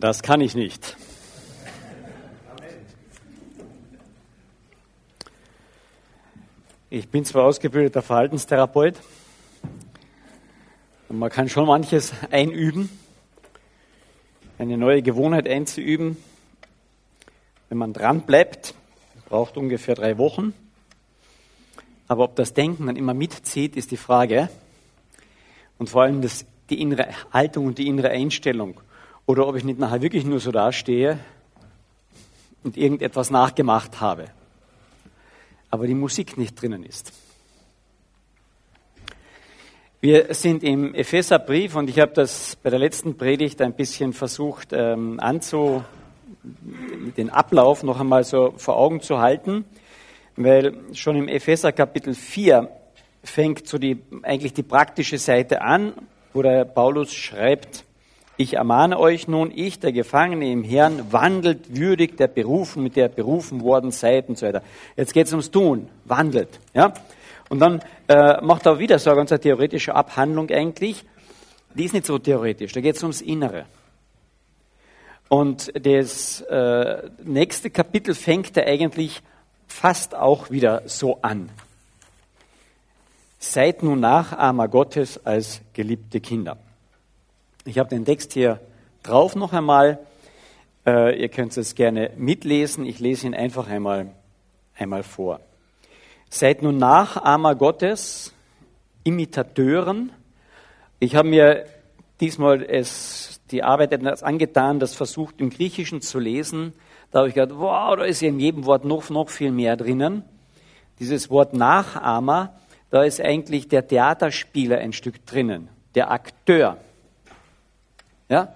Das kann ich nicht. Ich bin zwar ausgebildeter Verhaltenstherapeut und man kann schon manches einüben, eine neue Gewohnheit einzuüben. Wenn man dran bleibt, braucht ungefähr drei Wochen. Aber ob das Denken dann immer mitzieht, ist die Frage. Und vor allem das, die innere Haltung und die innere Einstellung. Oder ob ich nicht nachher wirklich nur so dastehe und irgendetwas nachgemacht habe, aber die Musik nicht drinnen ist. Wir sind im Epheserbrief und ich habe das bei der letzten Predigt ein bisschen versucht ähm, anzu, den Ablauf noch einmal so vor Augen zu halten, weil schon im Epheser Kapitel 4 fängt so die, eigentlich die praktische Seite an, wo der Paulus schreibt, ich ermahne euch nun, ich, der Gefangene im Herrn, wandelt würdig der Berufen, mit der berufen worden seid und so weiter. Jetzt geht es ums Tun, wandelt. Ja? Und dann äh, macht er wieder so eine ganz theoretische Abhandlung eigentlich. Die ist nicht so theoretisch, da geht es ums Innere. Und das äh, nächste Kapitel fängt er eigentlich fast auch wieder so an. Seid nun Nachahmer Gottes als geliebte Kinder. Ich habe den Text hier drauf noch einmal. Äh, ihr könnt es gerne mitlesen. Ich lese ihn einfach einmal, einmal vor. Seid nun Nachahmer Gottes, Imitateuren. Ich habe mir diesmal es, die Arbeit etwas angetan, das versucht im Griechischen zu lesen. Da habe ich gedacht, wow, da ist in jedem Wort noch, noch viel mehr drinnen. Dieses Wort Nachahmer, da ist eigentlich der Theaterspieler ein Stück drinnen, der Akteur. Ja?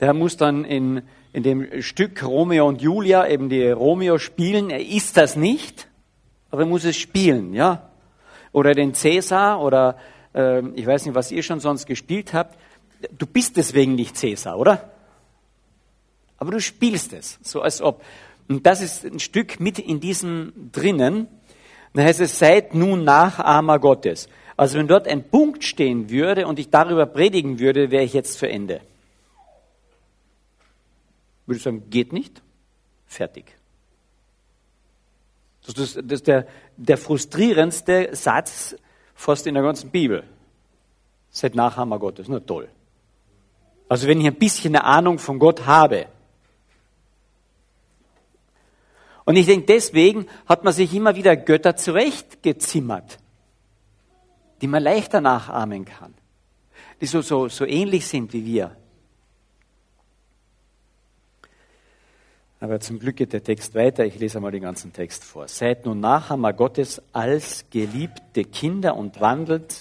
Der muss dann in, in dem Stück Romeo und Julia eben die Romeo spielen. Er ist das nicht, aber er muss es spielen. Ja? Oder den Cäsar oder äh, ich weiß nicht, was ihr schon sonst gespielt habt. Du bist deswegen nicht Cäsar, oder? Aber du spielst es, so als ob. Und das ist ein Stück mit in diesem drinnen. Da heißt es, seid nun Nachahmer Gottes. Also wenn dort ein Punkt stehen würde und ich darüber predigen würde, wäre ich jetzt zu Ende würde ich sagen, geht nicht, fertig. Das ist, das ist der, der frustrierendste Satz fast in der ganzen Bibel. Seid Nachhammer Gottes, na toll. Also wenn ich ein bisschen eine Ahnung von Gott habe. Und ich denke, deswegen hat man sich immer wieder Götter zurechtgezimmert, die man leichter nachahmen kann, die so, so, so ähnlich sind wie wir. Aber zum Glück geht der Text weiter. Ich lese einmal den ganzen Text vor. Seid nun Nachahmer Gottes als geliebte Kinder und wandelt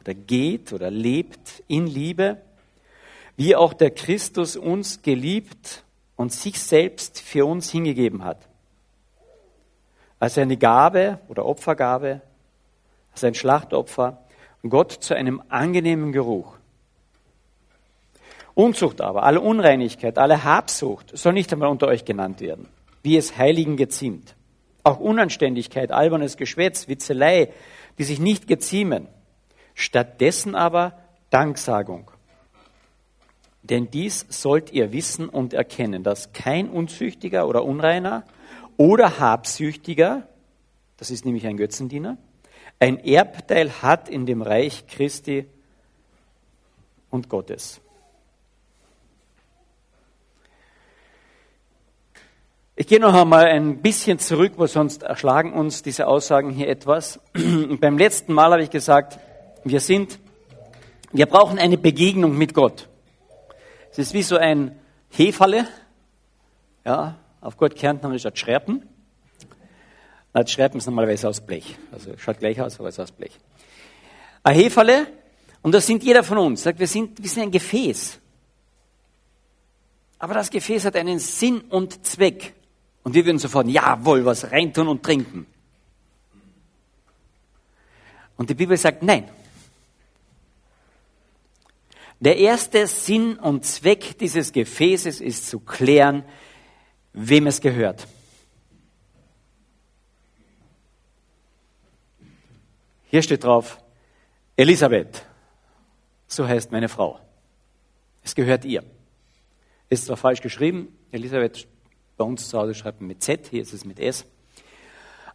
oder geht oder lebt in Liebe, wie auch der Christus uns geliebt und sich selbst für uns hingegeben hat. Als eine Gabe oder Opfergabe, als ein Schlachtopfer, Gott zu einem angenehmen Geruch. Unzucht aber, alle Unreinigkeit, alle Habsucht soll nicht einmal unter euch genannt werden, wie es Heiligen geziemt. Auch Unanständigkeit, albernes Geschwätz, Witzelei, die sich nicht geziemen. Stattdessen aber Danksagung. Denn dies sollt ihr wissen und erkennen, dass kein Unzüchtiger oder Unreiner oder Habsüchtiger, das ist nämlich ein Götzendiener, ein Erbteil hat in dem Reich Christi und Gottes. Ich gehe noch einmal ein bisschen zurück, weil sonst erschlagen uns diese Aussagen hier etwas. beim letzten Mal habe ich gesagt, wir sind, wir brauchen eine Begegnung mit Gott. Es ist wie so ein Hefalle, ja, auf Gott Kärntnerisch hat Schreppen. Das Schreppen ist normalerweise aus Blech, also schaut gleich aus, aber es ist aus Blech. Ein Hefalle, und das sind jeder von uns, sagt, wir sind, wir sind ein Gefäß. Aber das Gefäß hat einen Sinn und Zweck. Und wir würden sofort, jawohl, was reintun und trinken. Und die Bibel sagt, nein. Der erste Sinn und Zweck dieses Gefäßes ist zu klären, wem es gehört. Hier steht drauf, Elisabeth, so heißt meine Frau. Es gehört ihr. Ist zwar falsch geschrieben, Elisabeth bei uns zu Hause schreibt man mit Z, hier ist es mit S.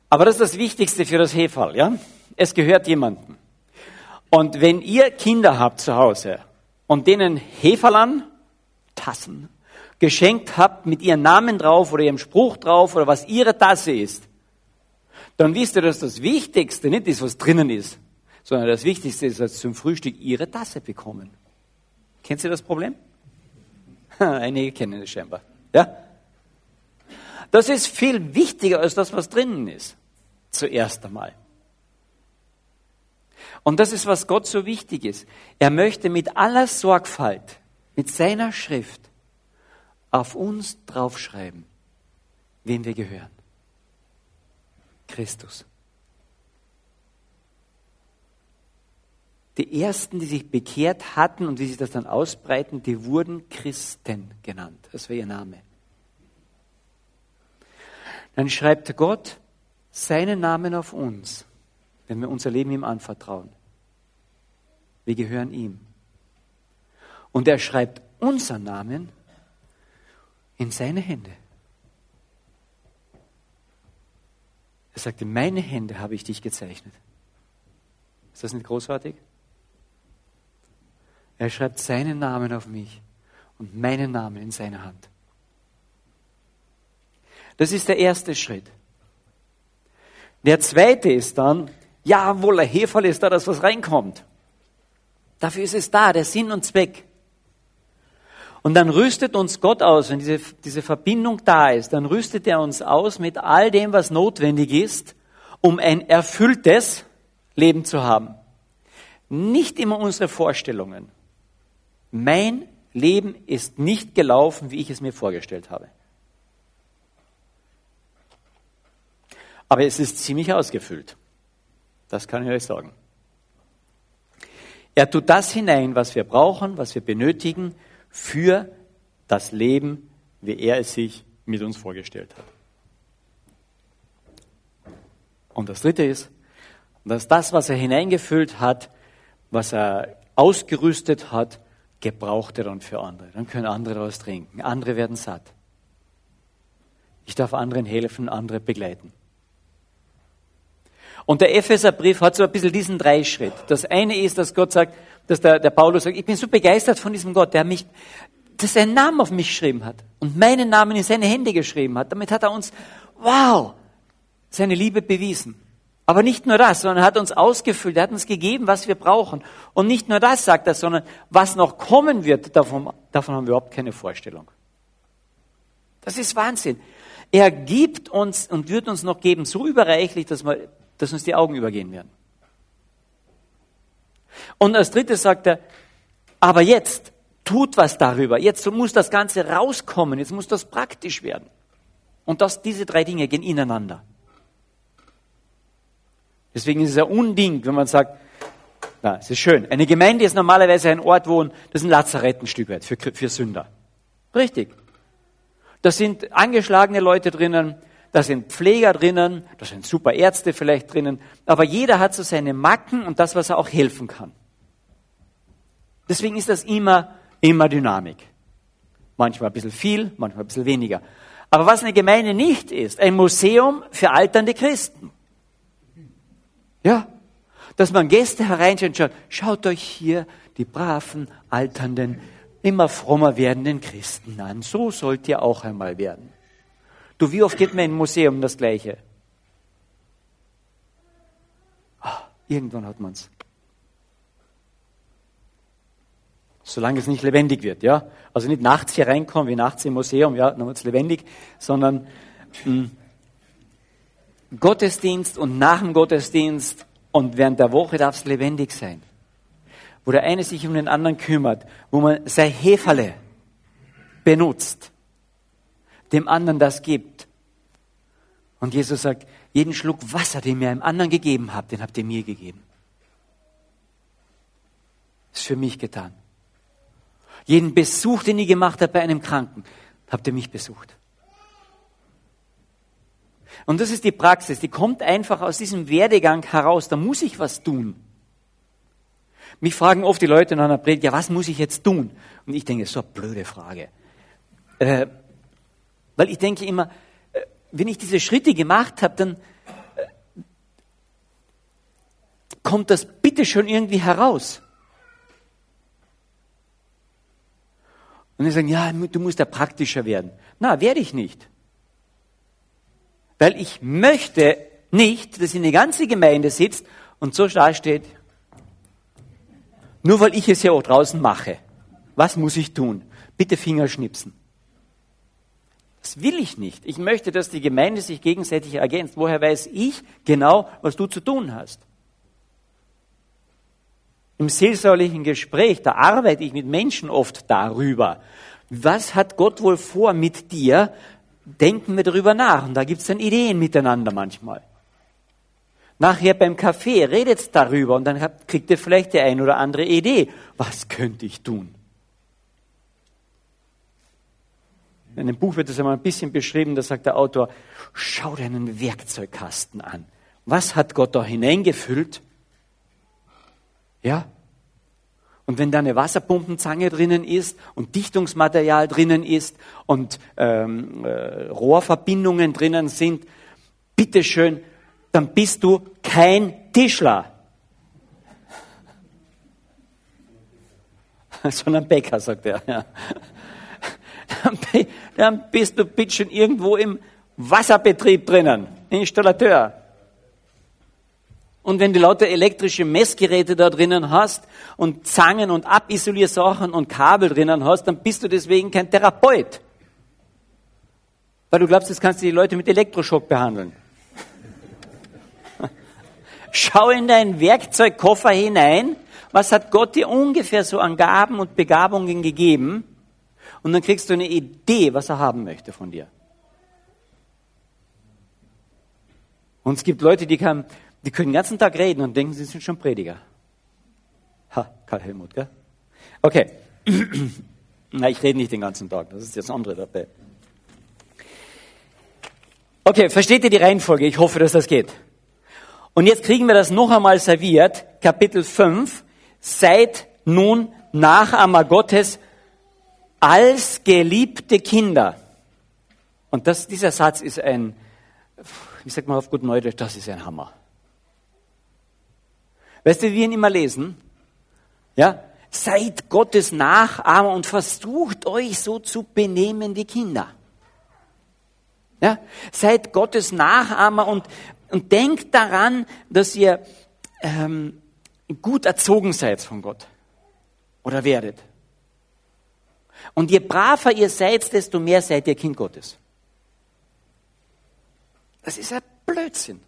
Aber das ist das Wichtigste für das Hefall, ja? Es gehört jemandem. Und wenn ihr Kinder habt zu Hause und denen Heferlern, Tassen, geschenkt habt mit ihrem Namen drauf oder ihrem Spruch drauf oder was ihre Tasse ist, dann wisst ihr, dass das Wichtigste nicht ist, was drinnen ist, sondern das Wichtigste ist, dass sie zum Frühstück ihre Tasse bekommen. Kennt ihr das Problem? Einige kennen es scheinbar. Ja? Das ist viel wichtiger als das, was drinnen ist. Zuerst einmal. Und das ist, was Gott so wichtig ist. Er möchte mit aller Sorgfalt, mit seiner Schrift, auf uns draufschreiben, wem wir gehören. Christus. Die ersten, die sich bekehrt hatten und wie sich das dann ausbreiten, die wurden Christen genannt. Das war ihr Name. Dann schreibt Gott seinen Namen auf uns, wenn wir unser Leben ihm anvertrauen. Wir gehören ihm. Und er schreibt unseren Namen in seine Hände. Er sagte, meine Hände habe ich dich gezeichnet. Ist das nicht großartig? Er schreibt seinen Namen auf mich und meinen Namen in seine Hand. Das ist der erste Schritt. Der zweite ist dann, jawohl, ein Heferl ist da, dass was reinkommt. Dafür ist es da, der Sinn und Zweck. Und dann rüstet uns Gott aus, wenn diese, diese Verbindung da ist, dann rüstet er uns aus mit all dem, was notwendig ist, um ein erfülltes Leben zu haben. Nicht immer unsere Vorstellungen. Mein Leben ist nicht gelaufen, wie ich es mir vorgestellt habe. Aber es ist ziemlich ausgefüllt. Das kann ich euch sagen. Er tut das hinein, was wir brauchen, was wir benötigen für das Leben, wie er es sich mit uns vorgestellt hat. Und das Dritte ist, dass das, was er hineingefüllt hat, was er ausgerüstet hat, gebraucht er dann für andere. Dann können andere daraus trinken. Andere werden satt. Ich darf anderen helfen, andere begleiten. Und der Epheserbrief hat so ein bisschen diesen Dreischritt. Das eine ist, dass Gott sagt, dass der, der Paulus sagt, ich bin so begeistert von diesem Gott, der mich, dass er einen Namen auf mich geschrieben hat und meinen Namen in seine Hände geschrieben hat. Damit hat er uns, wow, seine Liebe bewiesen. Aber nicht nur das, sondern er hat uns ausgefüllt, er hat uns gegeben, was wir brauchen. Und nicht nur das sagt er, sondern was noch kommen wird, davon, davon haben wir überhaupt keine Vorstellung. Das ist Wahnsinn. Er gibt uns und wird uns noch geben, so überreichlich, dass, wir, dass uns die Augen übergehen werden. Und als drittes sagt er, aber jetzt tut was darüber. Jetzt muss das Ganze rauskommen. Jetzt muss das praktisch werden. Und das, diese drei Dinge gehen ineinander. Deswegen ist es ein Unding, wenn man sagt, na, es ist schön. Eine Gemeinde ist normalerweise ein Ort, wo, das ist ein Lazarett ein Stück weit für, für Sünder. Richtig. Da sind angeschlagene Leute drinnen, da sind Pfleger drinnen, da sind super Ärzte vielleicht drinnen, aber jeder hat so seine Macken und das, was er auch helfen kann. Deswegen ist das immer, immer Dynamik. Manchmal ein bisschen viel, manchmal ein bisschen weniger. Aber was eine Gemeinde nicht ist, ein Museum für alternde Christen. Ja, dass man Gäste hereinschaut und schaut, schaut euch hier die braven, alternden, immer frommer werdenden Christen an. So sollt ihr auch einmal werden. Du, wie oft geht man in ein Museum das Gleiche? Ah, irgendwann hat man's. Solange es nicht lebendig wird, ja. Also nicht nachts hier reinkommen, wie nachts im Museum, ja, dann wird's lebendig, sondern mh, hm, Gottesdienst und nach dem Gottesdienst und während der Woche darf es lebendig sein. Wo der eine sich um den anderen kümmert, wo man sein Heferle benutzt, dem anderen das gibt. Und Jesus sagt, jeden Schluck Wasser, den ihr einem anderen gegeben habt, den habt ihr mir gegeben. Ist für mich getan. Jeden Besuch, den ihr gemacht habt bei einem Kranken, habt ihr mich besucht. Und das ist die Praxis, die kommt einfach aus diesem Werdegang heraus. Da muss ich was tun. Mich fragen oft die Leute nach einer Predigt, ja, was muss ich jetzt tun? Und ich denke, so eine blöde Frage. Äh, weil ich denke immer, äh, wenn ich diese Schritte gemacht habe, dann äh, kommt das bitte schon irgendwie heraus. Und sie sagen, ja, du musst da praktischer werden. Na, werde ich nicht. Weil ich möchte nicht, dass in die ganze Gemeinde sitzt und so da steht, nur weil ich es ja auch draußen mache. Was muss ich tun? Bitte Finger schnipsen. Das will ich nicht. Ich möchte, dass die Gemeinde sich gegenseitig ergänzt. Woher weiß ich genau, was du zu tun hast? Im seelsorglichen Gespräch, da arbeite ich mit Menschen oft darüber. Was hat Gott wohl vor mit dir? Denken wir darüber nach. Und da gibt es dann Ideen miteinander manchmal. Nachher beim Kaffee redet darüber und dann kriegt ihr vielleicht die ein oder andere Idee. Was könnte ich tun? In dem Buch wird das einmal ein bisschen beschrieben, da sagt der Autor, schau dir einen Werkzeugkasten an. Was hat Gott da hineingefüllt? Ja? Und wenn da eine Wasserpumpenzange drinnen ist und Dichtungsmaterial drinnen ist und ähm, äh, Rohrverbindungen drinnen sind, bitteschön, dann bist du kein Tischler. Sondern Bäcker, sagt er. Ja. Dann bist du bitte schon irgendwo im Wasserbetrieb drinnen, Installateur. Und wenn du lauter elektrische Messgeräte da drinnen hast und Zangen und Abisoliersachen und Kabel drinnen hast, dann bist du deswegen kein Therapeut. Weil du glaubst, jetzt kannst du die Leute mit Elektroschock behandeln. Schau in deinen Werkzeugkoffer hinein. Was hat Gott dir ungefähr so an Gaben und Begabungen gegeben? Und dann kriegst du eine Idee, was er haben möchte von dir. Und es gibt Leute, die, kann, die können den ganzen Tag reden und denken, sie sind schon Prediger. Ha, Karl Helmut, gell? Okay. Na, ich rede nicht den ganzen Tag, das ist jetzt andere dabei. Okay, versteht ihr die Reihenfolge? Ich hoffe, dass das geht. Und jetzt kriegen wir das noch einmal serviert, Kapitel 5. Seid nun Nachahmer Gottes als geliebte Kinder. Und das, dieser Satz ist ein, wie sagt man auf gut Neudeutsch, das ist ein Hammer. Weißt du, wie wir ihn immer lesen? Ja? Seid Gottes Nachahmer und versucht euch so zu benehmen wie Kinder. Ja? Seid Gottes Nachahmer und, und denkt daran, dass ihr ähm, gut erzogen seid von Gott. Oder werdet. Und je braver ihr seid, desto mehr seid ihr Kind Gottes. Das ist ein Blödsinn.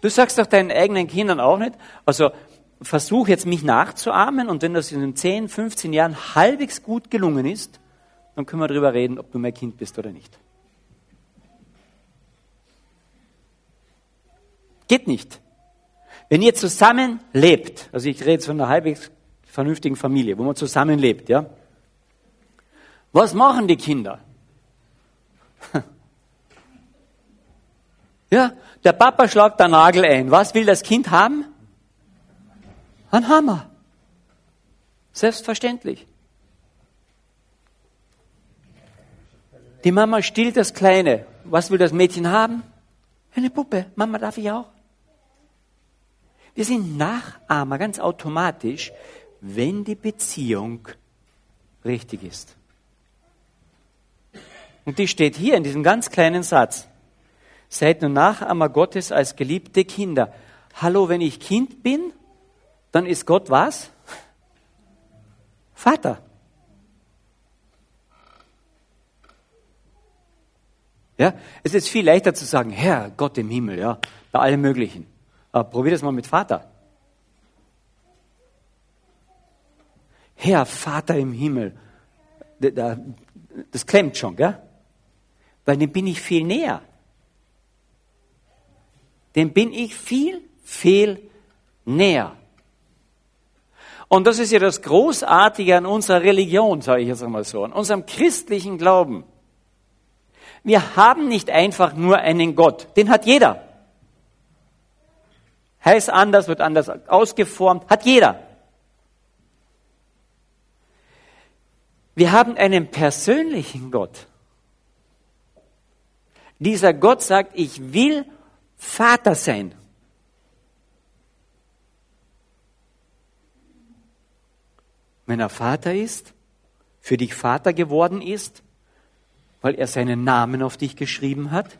Du sagst doch deinen eigenen Kindern auch nicht, also versuch jetzt mich nachzuahmen und wenn das in den 10, 15 Jahren halbwegs gut gelungen ist, dann können wir darüber reden, ob du mein Kind bist oder nicht. Geht nicht. Wenn ihr zusammen lebt, also ich rede jetzt von einer halbwegs vernünftigen Familie, wo man zusammenlebt, ja. Was machen die Kinder? Ja, der Papa schlagt den Nagel ein. Was will das Kind haben? Ein Hammer. Selbstverständlich. Die Mama stillt das Kleine. Was will das Mädchen haben? Eine Puppe. Mama darf ich auch. Wir sind Nachahmer ganz automatisch, wenn die Beziehung richtig ist. Und die steht hier in diesem ganz kleinen Satz. Seid nun Nachahmer Gottes als geliebte Kinder. Hallo, wenn ich Kind bin, dann ist Gott was? Vater. Ja, es ist viel leichter zu sagen, Herr, Gott im Himmel, ja, bei allem Möglichen. Aber probier das mal mit Vater. Herr, Vater im Himmel. Das klemmt schon, gell? Weil dem bin ich viel näher. Dem bin ich viel, viel näher. Und das ist ja das Großartige an unserer Religion, sage ich jetzt einmal so, an unserem christlichen Glauben. Wir haben nicht einfach nur einen Gott, den hat jeder. Heißt anders, wird anders ausgeformt, hat jeder. Wir haben einen persönlichen Gott. Dieser Gott sagt, ich will Vater sein. Wenn er Vater ist, für dich Vater geworden ist, weil er seinen Namen auf dich geschrieben hat,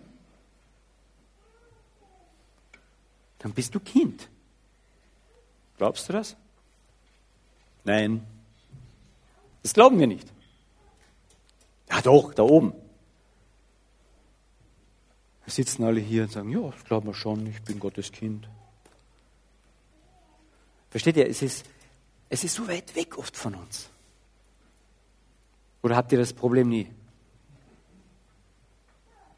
dann bist du Kind. Glaubst du das? Nein. Das glauben wir nicht. Ja doch, da oben. Da sitzen alle hier und sagen, ja, das glauben wir schon, ich bin Gottes Kind. Versteht ihr, es ist, es ist so weit weg oft von uns. Oder habt ihr das Problem nie?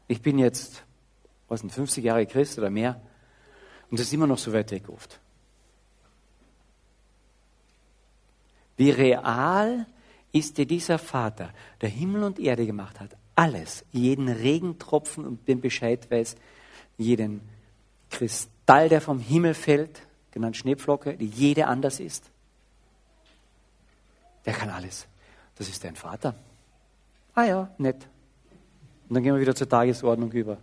Ich bin jetzt, was sind 50 Jahre Christ oder mehr und das ist immer noch so weit weg oft. Wie real ist dir dieser Vater, der Himmel und Erde gemacht hat, alles, jeden Regentropfen und den Bescheid weiß, jeden Kristall, der vom Himmel fällt, genannt Schneepflocke, die jede anders ist. Der kann alles. Das ist dein Vater. Ah ja, nett. Und dann gehen wir wieder zur Tagesordnung über.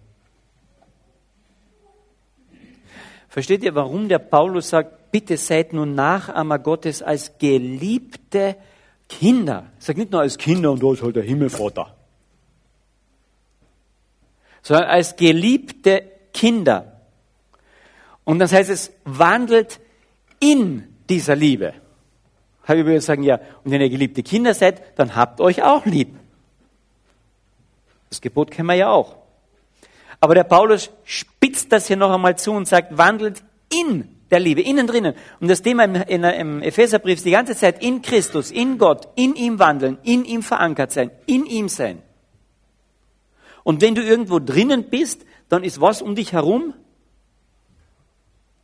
Versteht ihr, warum der Paulus sagt, bitte seid nun Nachahmer Gottes als geliebte Kinder. Er sagt nicht nur als Kinder und da ist halt der Himmelvater sondern als geliebte Kinder. Und das heißt es, wandelt in dieser Liebe. Ich übrigens sagen, ja, und wenn ihr geliebte Kinder seid, dann habt euch auch lieb. Das Gebot kennen wir ja auch. Aber der Paulus spitzt das hier noch einmal zu und sagt, wandelt in der Liebe, innen drinnen. Und das Thema im, im Epheserbrief ist die ganze Zeit in Christus, in Gott, in ihm wandeln, in ihm verankert sein, in ihm sein. Und wenn du irgendwo drinnen bist, dann ist was um dich herum?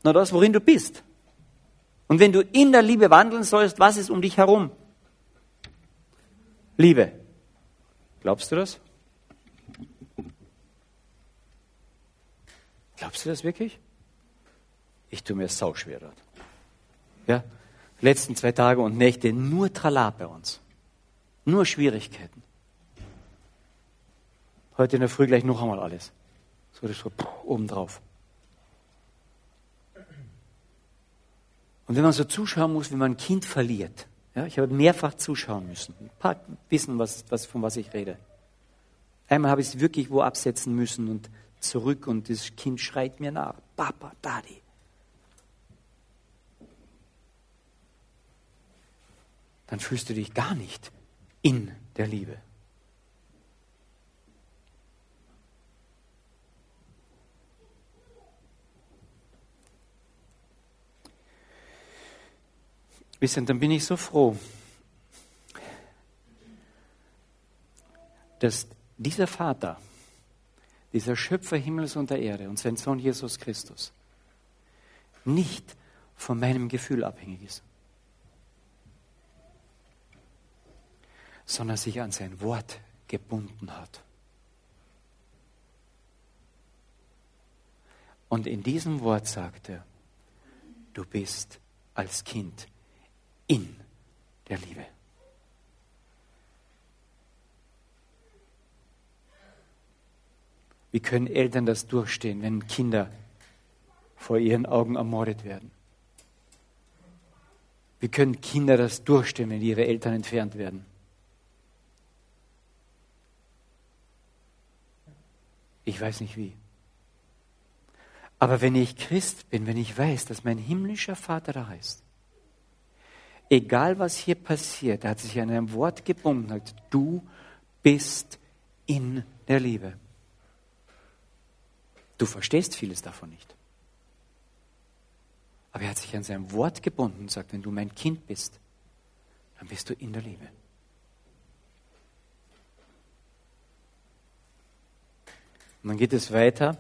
Na das, worin du bist. Und wenn du in der Liebe wandeln sollst, was ist um dich herum? Liebe. Glaubst du das? Glaubst du das wirklich? Ich tue mir sau schwer dort. Ja? Letzten zwei Tage und Nächte nur Trala bei uns. Nur Schwierigkeiten. Heute in der Früh gleich noch einmal alles. So, das so oben drauf. Und wenn man so zuschauen muss, wie man ein Kind verliert, ja, ich habe mehrfach zuschauen müssen, ein paar wissen, was, was, von was ich rede. Einmal habe ich es wirklich wo absetzen müssen und zurück und das Kind schreit mir nach, Papa, Daddy. Dann fühlst du dich gar nicht in der Liebe. Wissen, dann bin ich so froh, dass dieser Vater, dieser Schöpfer Himmels und der Erde und sein Sohn Jesus Christus nicht von meinem Gefühl abhängig ist, sondern sich an sein Wort gebunden hat. Und in diesem Wort sagt er, du bist als Kind in der Liebe. Wie können Eltern das durchstehen, wenn Kinder vor ihren Augen ermordet werden? Wie können Kinder das durchstehen, wenn ihre Eltern entfernt werden? Ich weiß nicht wie. Aber wenn ich Christ bin, wenn ich weiß, dass mein himmlischer Vater da ist, egal was hier passiert, er hat sich an einem Wort gebunden, hat, du bist in der Liebe. Du verstehst vieles davon nicht. Aber er hat sich an seinem Wort gebunden und sagt, wenn du mein Kind bist, dann bist du in der Liebe. Und dann geht es weiter,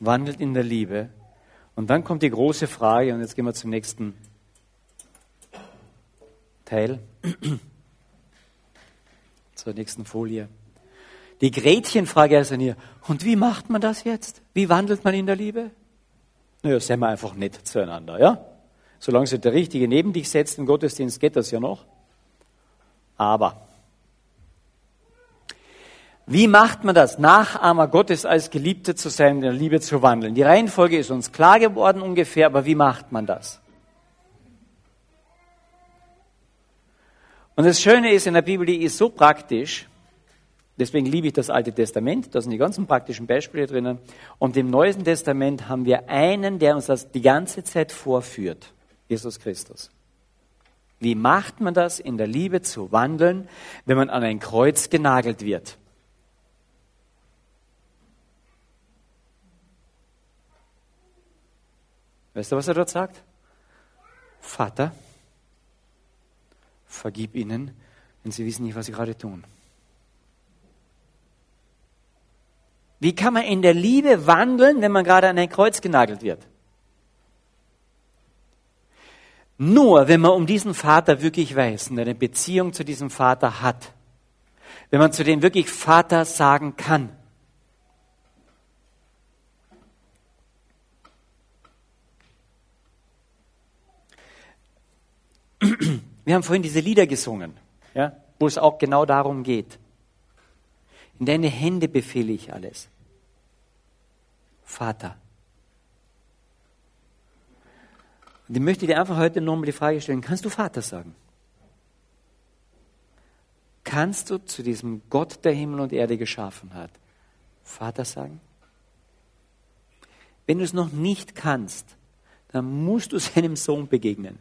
wandelt in der Liebe. Und dann kommt die große Frage, und jetzt gehen wir zum nächsten Teil. Zur nächsten Folie. Die Gretchenfrage ist an ihr. Und wie macht man das jetzt? Wie wandelt man in der Liebe? Naja, seien wir einfach nett zueinander, ja? Solange sich der Richtige neben dich setzt im Gottesdienst, geht das ja noch. Aber, Wie macht man das? Nachahmer Gottes als Geliebte zu sein, in der Liebe zu wandeln. Die Reihenfolge ist uns klar geworden ungefähr, aber wie macht man das? Und das Schöne ist in der Bibel, die ist so praktisch, deswegen liebe ich das Alte Testament, da sind die ganzen praktischen Beispiele drinnen. Und im Neuen Testament haben wir einen, der uns das die ganze Zeit vorführt, Jesus Christus. Wie macht man das, in der Liebe zu wandeln, wenn man an ein Kreuz genagelt wird? Weißt du, was er dort sagt? Vater, vergib ihnen, denn sie wissen nicht, was sie gerade tun. Wie kann man in der Liebe wandeln, wenn man gerade an ein Kreuz genagelt wird? Nur wenn man um diesen Vater wirklich weiß und eine Beziehung zu diesem Vater hat, wenn man zu dem wirklich Vater sagen kann. Wir haben vorhin diese Lieder gesungen, ja, wo es auch genau darum geht. In deine Hände befehle ich alles. Vater. Und ich möchte dir einfach heute nochmal die Frage stellen, kannst du Vater sagen? Kannst du zu diesem Gott, der Himmel und Erde geschaffen hat, Vater sagen? Wenn du es noch nicht kannst, dann musst du seinem Sohn begegnen.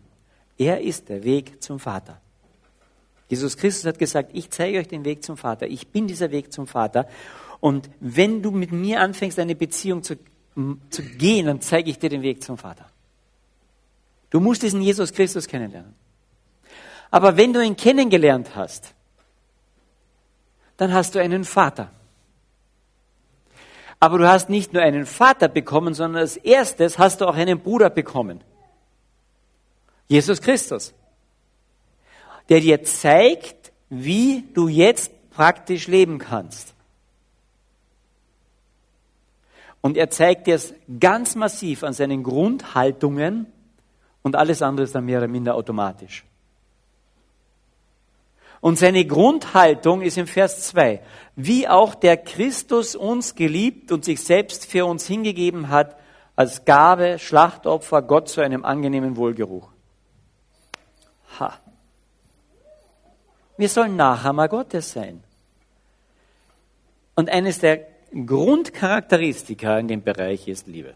Er ist der Weg zum Vater. Jesus Christus hat gesagt, ich zeige euch den Weg zum Vater. Ich bin dieser Weg zum Vater. Und wenn du mit mir anfängst, eine Beziehung zu, zu gehen, dann zeige ich dir den Weg zum Vater. Du musst diesen Jesus Christus kennenlernen. Aber wenn du ihn kennengelernt hast, dann hast du einen Vater. Aber du hast nicht nur einen Vater bekommen, sondern als erstes hast du auch einen Bruder bekommen. Jesus Christus, der dir zeigt, wie du jetzt praktisch leben kannst. Und er zeigt dir es ganz massiv an seinen Grundhaltungen und alles andere ist dann mehr oder minder automatisch. Und seine Grundhaltung ist im Vers 2, wie auch der Christus uns geliebt und sich selbst für uns hingegeben hat, als Gabe, Schlachtopfer, Gott zu einem angenehmen Wohlgeruch. Ha. Wir sollen Nachahmer Gottes sein. Und eines der Grundcharakteristika in dem Bereich ist Liebe.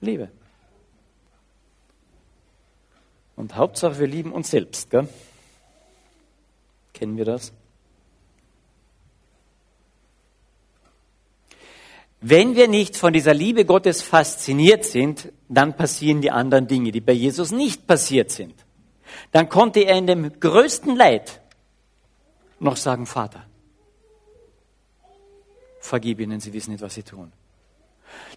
Liebe. Und Hauptsache, wir lieben uns selbst. Gell? Kennen wir das? Wenn wir nicht von dieser Liebe Gottes fasziniert sind, dann passieren die anderen Dinge, die bei Jesus nicht passiert sind. Dann konnte er in dem größten Leid noch sagen, Vater, vergib ihnen, sie wissen nicht, was sie tun.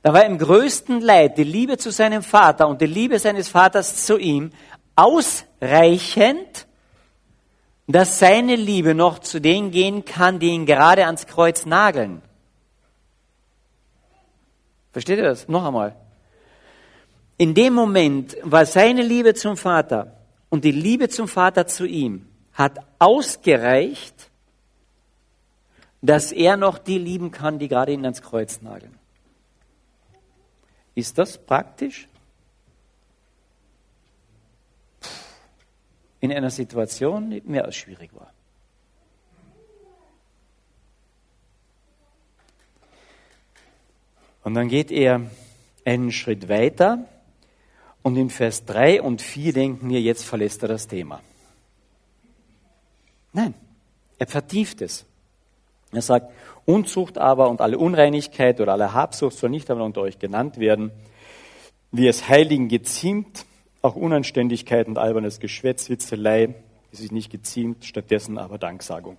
Da war im größten Leid die Liebe zu seinem Vater und die Liebe seines Vaters zu ihm ausreichend, dass seine Liebe noch zu denen gehen kann, die ihn gerade ans Kreuz nageln. Versteht ihr das? Noch einmal. In dem Moment war seine Liebe zum Vater und die Liebe zum Vater zu ihm hat ausgereicht, dass er noch die lieben kann, die gerade ihn ans Kreuz nageln. Ist das praktisch? In einer Situation, die mehr als schwierig war. Und dann geht er einen Schritt weiter und in Vers 3 und 4 denken wir, jetzt verlässt er das Thema. Nein, er vertieft es. Er sagt, Unzucht aber und alle Unreinigkeit oder alle Habsucht soll nicht einmal unter euch genannt werden, wie es Heiligen geziemt, auch Unanständigkeit und albernes Geschwätz, Witzelei, die sich nicht geziemt, stattdessen aber Danksagung.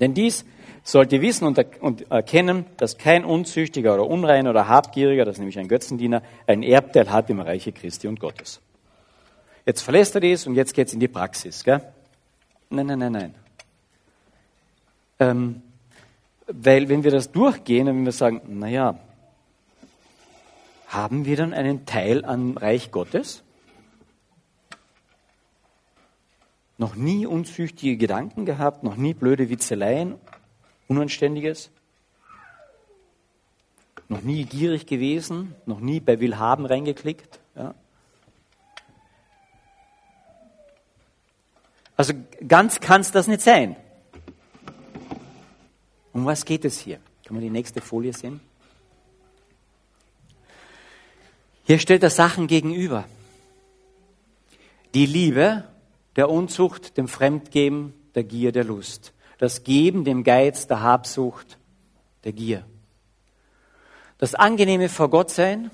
Denn dies sollt ihr wissen und erkennen, dass kein Unzüchtiger oder Unreiner oder Habgieriger, das ist nämlich ein Götzendiener, ein Erbteil hat im Reiche Christi und Gottes. Jetzt verlässt er das und jetzt geht's in die Praxis. Gell? Nein, nein, nein, nein. Ähm, weil wenn wir das durchgehen, wenn wir sagen, naja, haben wir dann einen Teil am Reich Gottes? noch nie unzüchtige Gedanken gehabt, noch nie blöde Witzeleien, Unanständiges, noch nie gierig gewesen, noch nie bei Willhaben reingeklickt. Ja. Also ganz kann es das nicht sein. Um was geht es hier? Kann man die nächste Folie sehen? Hier stellt er Sachen gegenüber. Die Liebe der Unzucht, dem Fremdgeben, der Gier, der Lust. Das Geben, dem Geiz, der Habsucht, der Gier. Das angenehme vor Gott sein,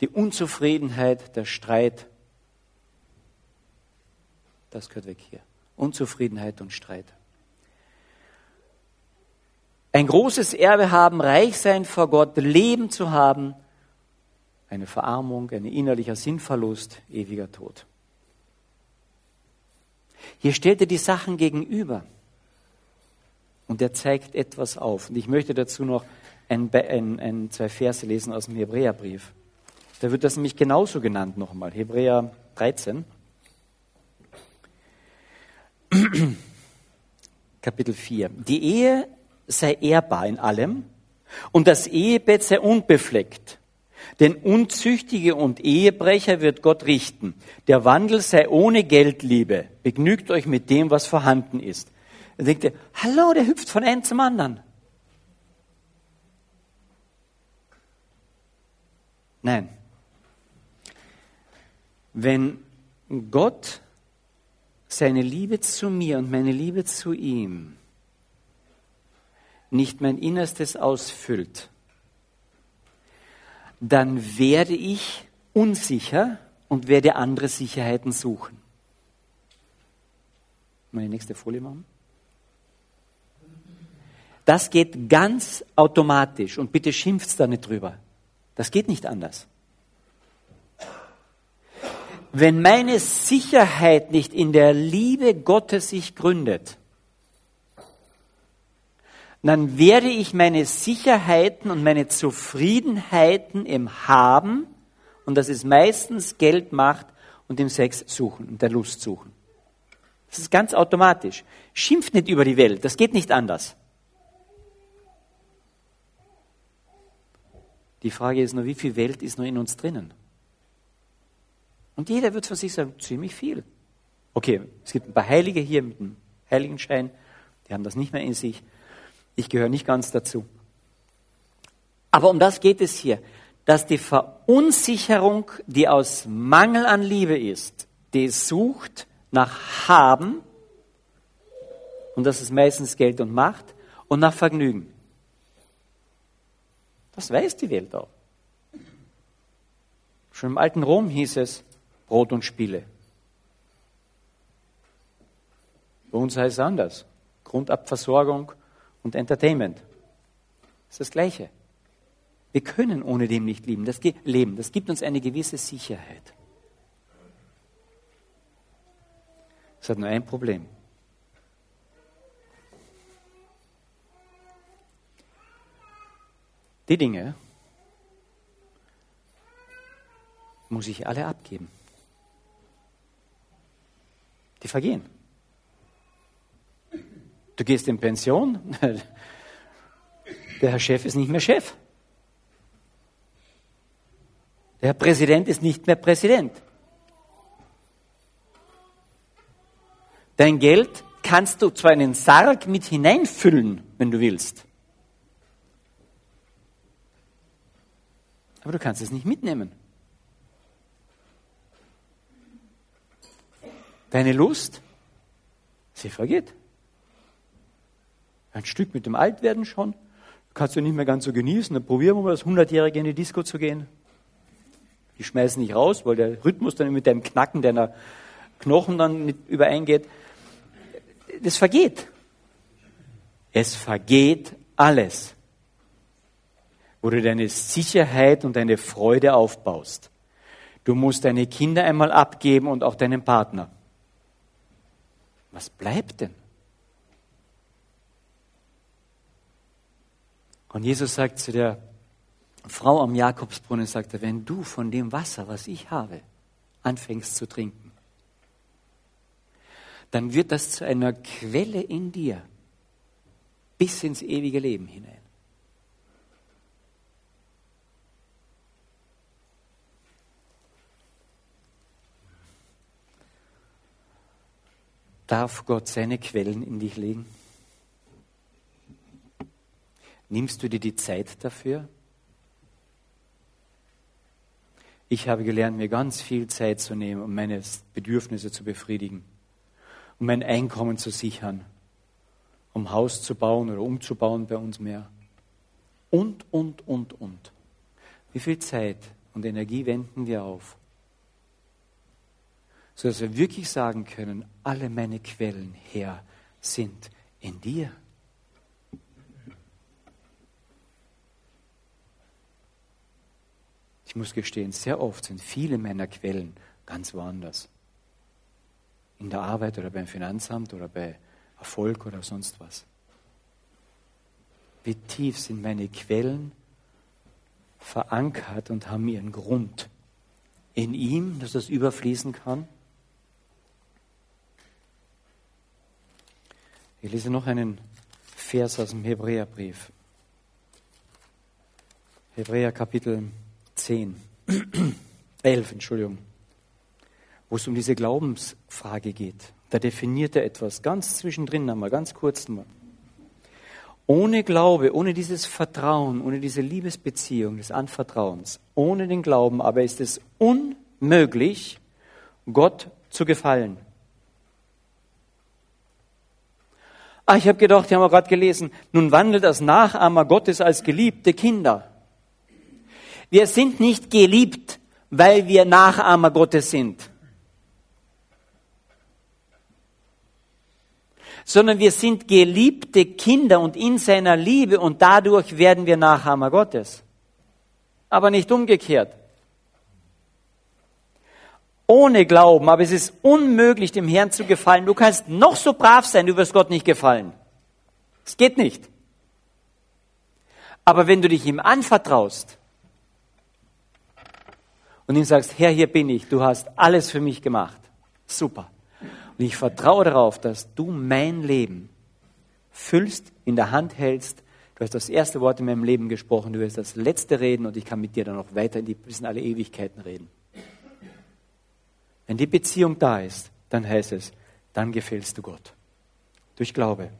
die Unzufriedenheit, der Streit. Das gehört weg hier. Unzufriedenheit und Streit. Ein großes Erbe haben, reich sein vor Gott, Leben zu haben, eine Verarmung, ein innerlicher Sinnverlust, ewiger Tod. Hier stellt er die Sachen gegenüber und er zeigt etwas auf. Und ich möchte dazu noch ein, ein, ein, zwei Verse lesen aus dem Hebräerbrief. Da wird das nämlich genauso genannt nochmal. Hebräer 13. Kapitel 4. Die Ehe sei ehrbar in allem und das Ehebett sei unbefleckt. Denn Unzüchtige und Ehebrecher wird Gott richten. Der Wandel sei ohne Geldliebe. Begnügt euch mit dem, was vorhanden ist. Er denkt, hallo, der hüpft von einem zum anderen. Nein. Wenn Gott seine Liebe zu mir und meine Liebe zu ihm nicht mein Innerstes ausfüllt, dann werde ich unsicher und werde andere Sicherheiten suchen. Meine nächste Folie machen. Das geht ganz automatisch und bitte schimpft da nicht drüber. Das geht nicht anders. Wenn meine Sicherheit nicht in der Liebe Gottes sich gründet, dann werde ich meine Sicherheiten und meine Zufriedenheiten im Haben, und das ist meistens Geld, Macht und im Sex suchen und der Lust suchen. Das ist ganz automatisch. Schimpft nicht über die Welt, das geht nicht anders. Die Frage ist nur, wie viel Welt ist noch in uns drinnen? Und jeder wird von sich sagen, ziemlich viel. Okay, es gibt ein paar Heilige hier mit dem Heiligenschein, die haben das nicht mehr in sich. Ich gehöre nicht ganz dazu. Aber um das geht es hier, dass die Verunsicherung, die aus Mangel an Liebe ist, die sucht nach Haben, und das ist meistens Geld und Macht, und nach Vergnügen. Das weiß die Welt auch. Schon im alten Rom hieß es Brot und Spiele. Bei uns heißt es anders. Grundabversorgung und Entertainment. Das ist das Gleiche. Wir können ohne dem nicht leben. Das, leben. das gibt uns eine gewisse Sicherheit. Es hat nur ein Problem. Die Dinge muss ich alle abgeben. Die vergehen. Du gehst in Pension, der Herr Chef ist nicht mehr Chef. Der Herr Präsident ist nicht mehr Präsident. Dein Geld kannst du zwar in den Sarg mit hineinfüllen, wenn du willst, aber du kannst es nicht mitnehmen. Deine Lust, sie vergeht. Ein Stück mit dem Altwerden schon. Kannst du nicht mehr ganz so genießen. Dann probieren wir mal, das 100-Jährige in die Disco zu gehen. Die schmeißen nicht raus, weil der Rhythmus dann mit dem Knacken deiner Knochen dann nicht übereingeht. Das vergeht. Es vergeht alles. Wo du deine Sicherheit und deine Freude aufbaust. Du musst deine Kinder einmal abgeben und auch deinen Partner. Was bleibt denn? Und Jesus sagt zu der Frau am Jakobsbrunnen, sagt er, wenn du von dem Wasser, was ich habe, anfängst zu trinken, dann wird das zu einer Quelle in dir bis ins ewige Leben hinein. Darf Gott seine Quellen in dich legen? Nimmst du dir die Zeit dafür? Ich habe gelernt, mir ganz viel Zeit zu nehmen, um meine Bedürfnisse zu befriedigen, um mein Einkommen zu sichern, um Haus zu bauen oder umzubauen bei uns mehr. Und, und, und, und. Wie viel Zeit und Energie wenden wir auf? Sodass wir wirklich sagen können, alle meine Quellen, Herr, sind in dir. Ich muss gestehen, sehr oft sind viele meiner Quellen ganz woanders. In der Arbeit oder beim Finanzamt oder bei Erfolg oder sonst was. Wie tief sind meine Quellen verankert und haben ihren Grund in ihm, dass das überfließen kann? Ich lese noch einen Vers aus dem Hebräerbrief. Hebräer Kapitel 10, 11, Entschuldigung, wo es um diese Glaubensfrage geht. Da definiert er etwas ganz zwischendrin einmal, ganz kurz mal. Ohne Glaube, ohne dieses Vertrauen, ohne diese Liebesbeziehung des Anvertrauens, ohne den Glauben, aber ist es unmöglich, Gott zu gefallen. Ah, ich habe gedacht, die haben wir gerade gelesen, nun wandelt als Nachahmer Gottes als geliebte Kinder. Wir sind nicht geliebt, weil wir Nachahmer Gottes sind, sondern wir sind geliebte Kinder und in seiner Liebe und dadurch werden wir Nachahmer Gottes. Aber nicht umgekehrt. Ohne Glauben, aber es ist unmöglich, dem Herrn zu gefallen. Du kannst noch so brav sein, du wirst Gott nicht gefallen. Es geht nicht. Aber wenn du dich ihm anvertraust, und ihm sagst, Herr, hier bin ich, du hast alles für mich gemacht. Super. Und ich vertraue darauf, dass du mein Leben füllst, in der Hand hältst. Du hast das erste Wort in meinem Leben gesprochen, du wirst das letzte reden und ich kann mit dir dann noch weiter in die, bis in alle Ewigkeiten reden. Wenn die Beziehung da ist, dann heißt es, dann gefällst du Gott. Durch Glaube.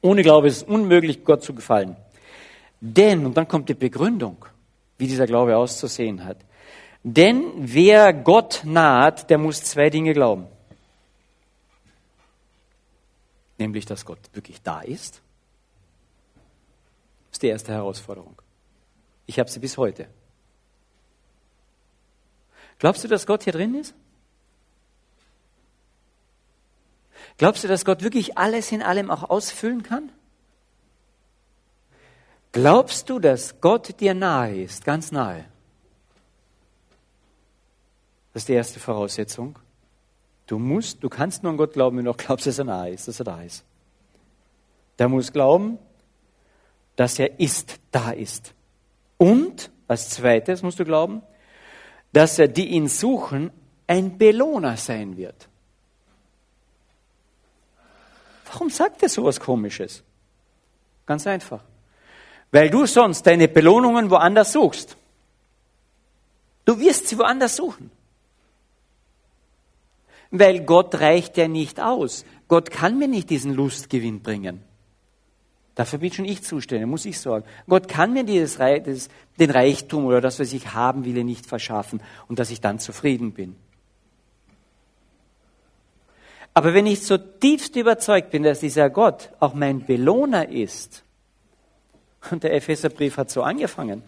Ohne Glaube ist es unmöglich, Gott zu gefallen. Denn, und dann kommt die Begründung, wie dieser Glaube auszusehen hat. Denn wer Gott naht, der muss zwei Dinge glauben. Nämlich, dass Gott wirklich da ist. Das ist die erste Herausforderung. Ich habe sie bis heute. Glaubst du, dass Gott hier drin ist? Glaubst du, dass Gott wirklich alles in allem auch ausfüllen kann? Glaubst du, dass Gott dir nahe ist, ganz nahe? Das ist die erste Voraussetzung. Du musst, du kannst nur an Gott glauben, wenn du auch glaubst, dass er nahe ist, dass er da ist. Der muss glauben, dass er ist, da ist. Und als zweites musst du glauben, dass er, die ihn suchen, ein Belohner sein wird. Warum sagt er so was Komisches? Ganz einfach. Weil du sonst deine Belohnungen woanders suchst. Du wirst sie woanders suchen. Weil Gott reicht ja nicht aus. Gott kann mir nicht diesen Lustgewinn bringen. Dafür bin schon ich zuständig, muss ich sorgen. Gott kann mir dieses, den Reichtum oder das, was ich haben will, nicht verschaffen und dass ich dann zufrieden bin. Aber wenn ich so tiefst überzeugt bin, dass dieser Gott auch mein Belohner ist, und der Epheserbrief hat so angefangen,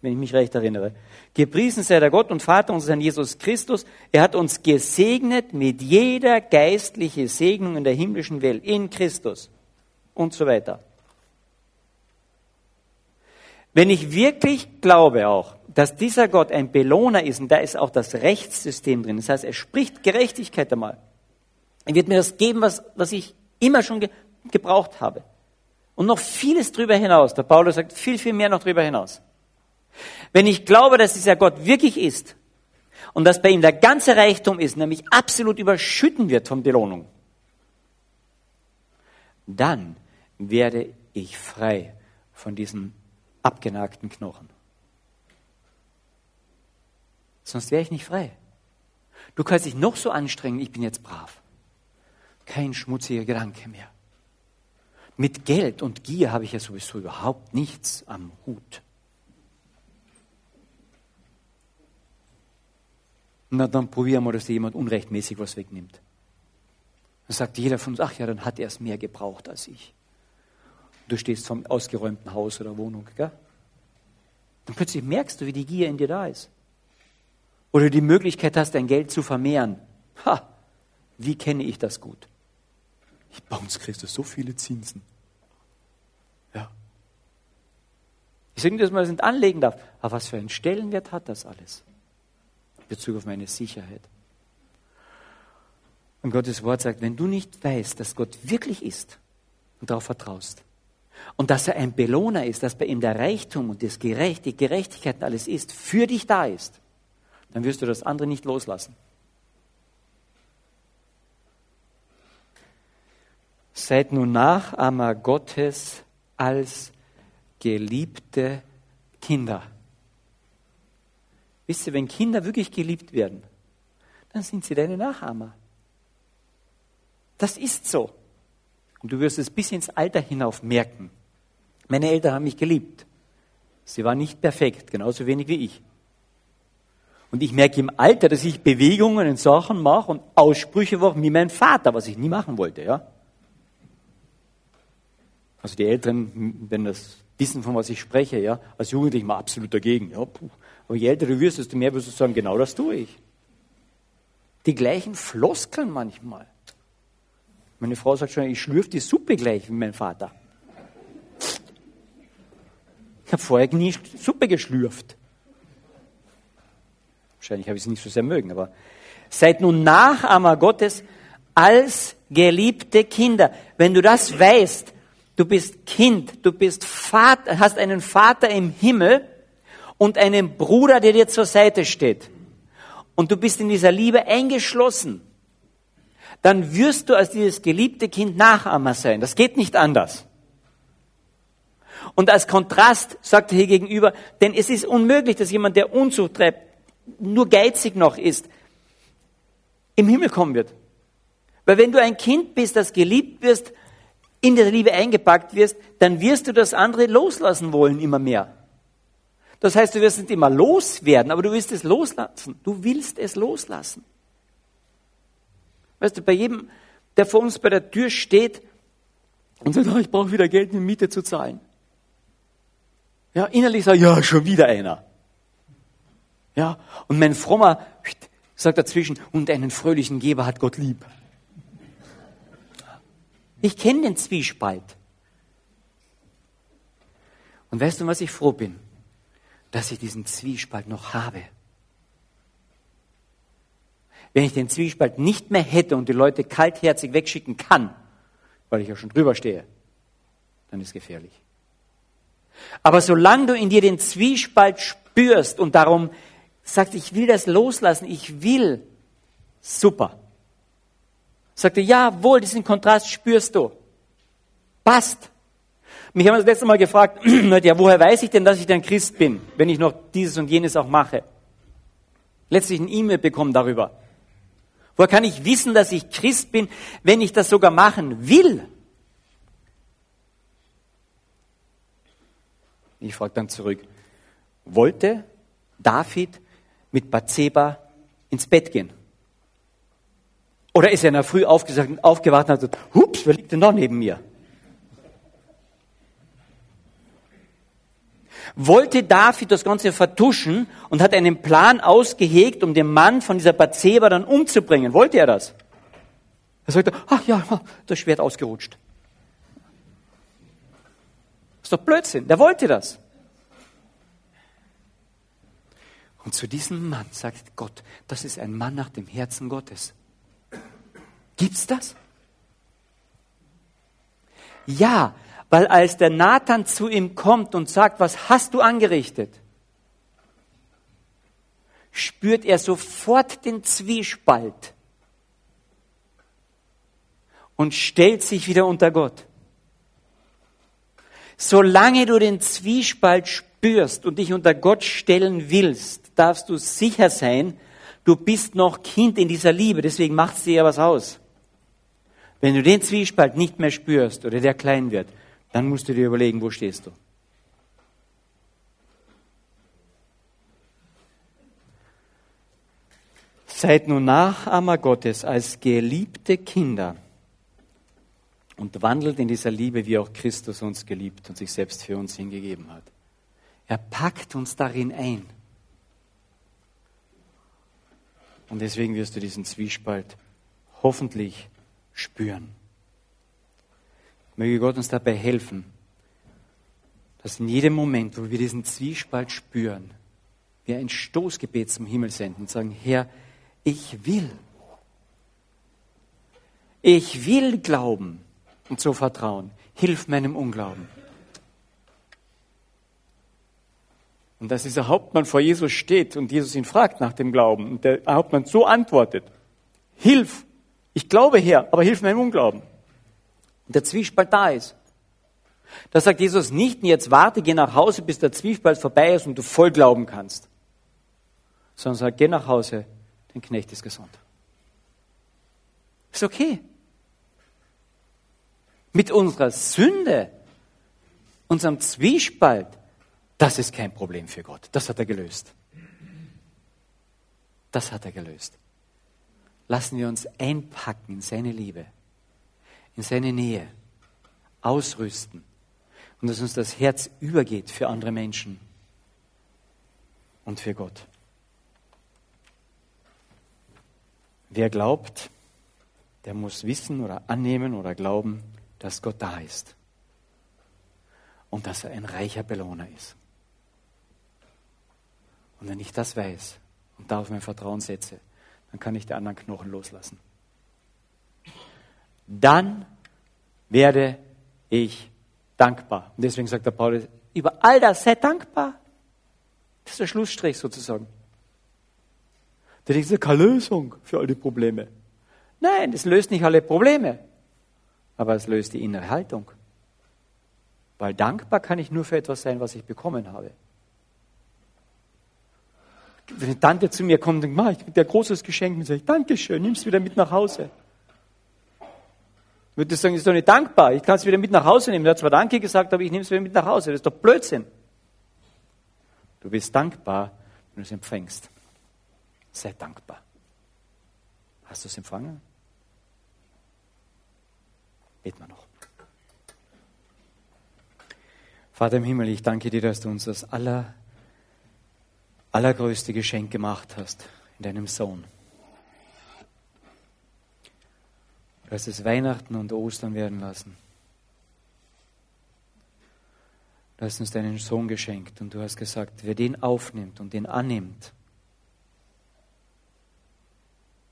wenn ich mich recht erinnere. Gepriesen sei der Gott und Vater unseres Herrn Jesus Christus. Er hat uns gesegnet mit jeder geistlichen Segnung in der himmlischen Welt, in Christus und so weiter. Wenn ich wirklich glaube auch, dass dieser Gott ein Belohner ist, und da ist auch das Rechtssystem drin, das heißt, er spricht Gerechtigkeit einmal. Er wird mir das geben, was, was ich immer schon ge gebraucht habe. Und noch vieles drüber hinaus. Der Paulus sagt viel, viel mehr noch drüber hinaus. Wenn ich glaube, dass dieser Gott wirklich ist und dass bei ihm der ganze Reichtum ist, nämlich absolut überschütten wird von Belohnung, dann werde ich frei von diesen abgenagten Knochen. Sonst wäre ich nicht frei. Du kannst dich noch so anstrengen, ich bin jetzt brav. Kein schmutziger Gedanke mehr. Mit Geld und Gier habe ich ja sowieso überhaupt nichts am Hut. Na, dann probieren wir, dass dir jemand unrechtmäßig was wegnimmt. Dann sagt jeder von uns, ach ja, dann hat er es mehr gebraucht als ich. Du stehst vom ausgeräumten Haus oder Wohnung, gell? Dann plötzlich merkst du, wie die Gier in dir da ist. Oder die Möglichkeit hast, dein Geld zu vermehren. Ha, wie kenne ich das gut? Bei uns kriegst du so viele Zinsen. Ja. Ich sage nicht, dass man das nicht anlegen darf, aber was für einen Stellenwert hat das alles? In Bezug auf meine Sicherheit. Und Gottes Wort sagt, wenn du nicht weißt, dass Gott wirklich ist und darauf vertraust, und dass er ein Belohner ist, dass bei ihm der Reichtum und das Gerecht, die Gerechtigkeit und alles ist, für dich da ist, dann wirst du das andere nicht loslassen. Seid nun Nachahmer Gottes als geliebte Kinder. Wisst ihr, wenn Kinder wirklich geliebt werden, dann sind sie deine Nachahmer. Das ist so. Und du wirst es bis ins Alter hinauf merken. Meine Eltern haben mich geliebt. Sie waren nicht perfekt, genauso wenig wie ich. Und ich merke im Alter, dass ich Bewegungen und Sachen mache und Aussprüche mache wie mein Vater, was ich nie machen wollte, ja. Also die Älteren, wenn das wissen, von was ich spreche, ja, als Jugendlicher mal absolut dagegen, ja. Puh. Aber je älter du wirst, desto mehr wirst du sagen, genau das tue ich. Die gleichen Floskeln manchmal. Meine Frau sagt schon, ich schlürfe die Suppe gleich wie mein Vater. Ich habe vorher nie Suppe geschlürft. Wahrscheinlich habe ich sie nicht so sehr mögen, aber seid nun Nachahmer Gottes als geliebte Kinder. Wenn du das weißt, du bist Kind, du bist Vater, hast einen Vater im Himmel und einen Bruder, der dir zur Seite steht. Und du bist in dieser Liebe eingeschlossen dann wirst du als dieses geliebte Kind Nachahmer sein. Das geht nicht anders. Und als Kontrast sagt er hier gegenüber, denn es ist unmöglich, dass jemand, der Unzucht treibt, nur geizig noch ist, im Himmel kommen wird. Weil wenn du ein Kind bist, das geliebt wirst, in der Liebe eingepackt wirst, dann wirst du das andere loslassen wollen immer mehr. Das heißt, du wirst nicht immer loswerden, aber du wirst es loslassen. Du willst es loslassen. Weißt du, bei jedem, der vor uns bei der Tür steht und sagt, oh, ich brauche wieder Geld, um Miete zu zahlen. Ja, innerlich sagt, ja, schon wieder einer. Ja, und mein frommer sagt dazwischen, und einen fröhlichen Geber hat Gott lieb. Ich kenne den Zwiespalt. Und weißt du, was ich froh bin? Dass ich diesen Zwiespalt noch habe. Wenn ich den Zwiespalt nicht mehr hätte und die Leute kaltherzig wegschicken kann, weil ich ja schon drüber stehe, dann ist gefährlich. Aber solange du in dir den Zwiespalt spürst und darum sagst, ich will das loslassen, ich will, super. Sagte, jawohl, diesen Kontrast spürst du. Passt. Mich haben das letzte Mal gefragt, ja, woher weiß ich denn, dass ich denn Christ bin, wenn ich noch dieses und jenes auch mache? Letztlich ein E-Mail bekommen darüber. Woher kann ich wissen, dass ich Christ bin, wenn ich das sogar machen will? Ich frage dann zurück, wollte David mit Bathseba ins Bett gehen? Oder ist er in der Früh aufgewacht und hat gesagt, hups, wer liegt denn da neben mir? wollte David das Ganze vertuschen und hat einen Plan ausgehegt, um den Mann von dieser Bathseba dann umzubringen. Wollte er das? Er sagte, ach ja, das Schwert ausgerutscht. Ist doch Blödsinn. Der wollte das. Und zu diesem Mann sagt Gott, das ist ein Mann nach dem Herzen Gottes. Gibt's das? Ja, weil als der Nathan zu ihm kommt und sagt, was hast du angerichtet, spürt er sofort den Zwiespalt und stellt sich wieder unter Gott. Solange du den Zwiespalt spürst und dich unter Gott stellen willst, darfst du sicher sein, du bist noch Kind in dieser Liebe, deswegen macht es dir ja was aus. Wenn du den Zwiespalt nicht mehr spürst oder der klein wird, dann musst du dir überlegen, wo stehst du. Seid nun Nachahmer Gottes als geliebte Kinder und wandelt in dieser Liebe, wie auch Christus uns geliebt und sich selbst für uns hingegeben hat. Er packt uns darin ein. Und deswegen wirst du diesen Zwiespalt hoffentlich spüren. Möge Gott uns dabei helfen, dass in jedem Moment, wo wir diesen Zwiespalt spüren, wir ein Stoßgebet zum Himmel senden und sagen, Herr, ich will. Ich will glauben und so vertrauen. Hilf meinem Unglauben. Und dass dieser Hauptmann vor Jesus steht und Jesus ihn fragt nach dem Glauben und der Hauptmann so antwortet, Hilf, ich glaube Herr, aber hilf meinem Unglauben. Und der Zwiespalt da ist. Da sagt Jesus nicht, jetzt warte, geh nach Hause, bis der Zwiespalt vorbei ist und du voll glauben kannst. Sondern sagt, geh nach Hause, dein Knecht ist gesund. Ist okay. Mit unserer Sünde, unserem Zwiespalt, das ist kein Problem für Gott. Das hat er gelöst. Das hat er gelöst. Lassen wir uns einpacken in seine Liebe, in seine Nähe, ausrüsten und dass uns das Herz übergeht für andere Menschen und für Gott. Wer glaubt, der muss wissen oder annehmen oder glauben, dass Gott da ist und dass er ein reicher Belohner ist. Und wenn ich das weiß und darauf mein Vertrauen setze, dann kann ich die anderen Knochen loslassen. Dann werde ich dankbar. Und deswegen sagt der Paulus, über all das sei dankbar. Das ist der Schlussstrich sozusagen. Das ist keine Lösung für alle Probleme. Nein, das löst nicht alle Probleme, aber es löst die innere Haltung. Weil dankbar kann ich nur für etwas sein, was ich bekommen habe. Wenn eine Tante zu mir kommt und sagt, ich habe dir ein großes Geschenk und sage, Dankeschön, nimm es wieder mit nach Hause. Ich würde sagen, ist doch nicht dankbar. Ich kann es wieder mit nach Hause nehmen. Er hat zwar Danke gesagt, aber ich nehme es wieder mit nach Hause. Das ist doch Blödsinn. Du bist dankbar, wenn du es empfängst. Sei dankbar. Hast du es empfangen? Beten wir noch. Vater im Himmel, ich danke dir, dass du uns das aller, allergrößte Geschenk gemacht hast in deinem Sohn. Du hast es Weihnachten und Ostern werden lassen. Du hast uns deinen Sohn geschenkt und du hast gesagt, wer den aufnimmt und den annimmt,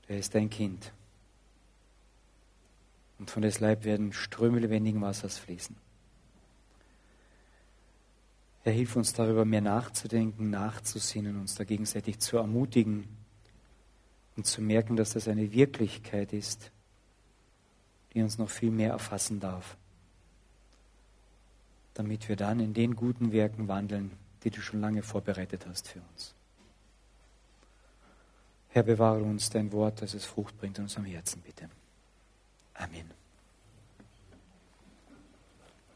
der ist dein Kind. Und von des Leib werden Ströme lebendigen Wassers fließen. Er hilft uns darüber mehr nachzudenken, nachzusinnen, uns da gegenseitig zu ermutigen und zu merken, dass das eine Wirklichkeit ist, die uns noch viel mehr erfassen darf, damit wir dann in den guten Werken wandeln, die du schon lange vorbereitet hast für uns. Herr, bewahre uns dein Wort, dass es Frucht bringt in unserem Herzen, bitte. Amen.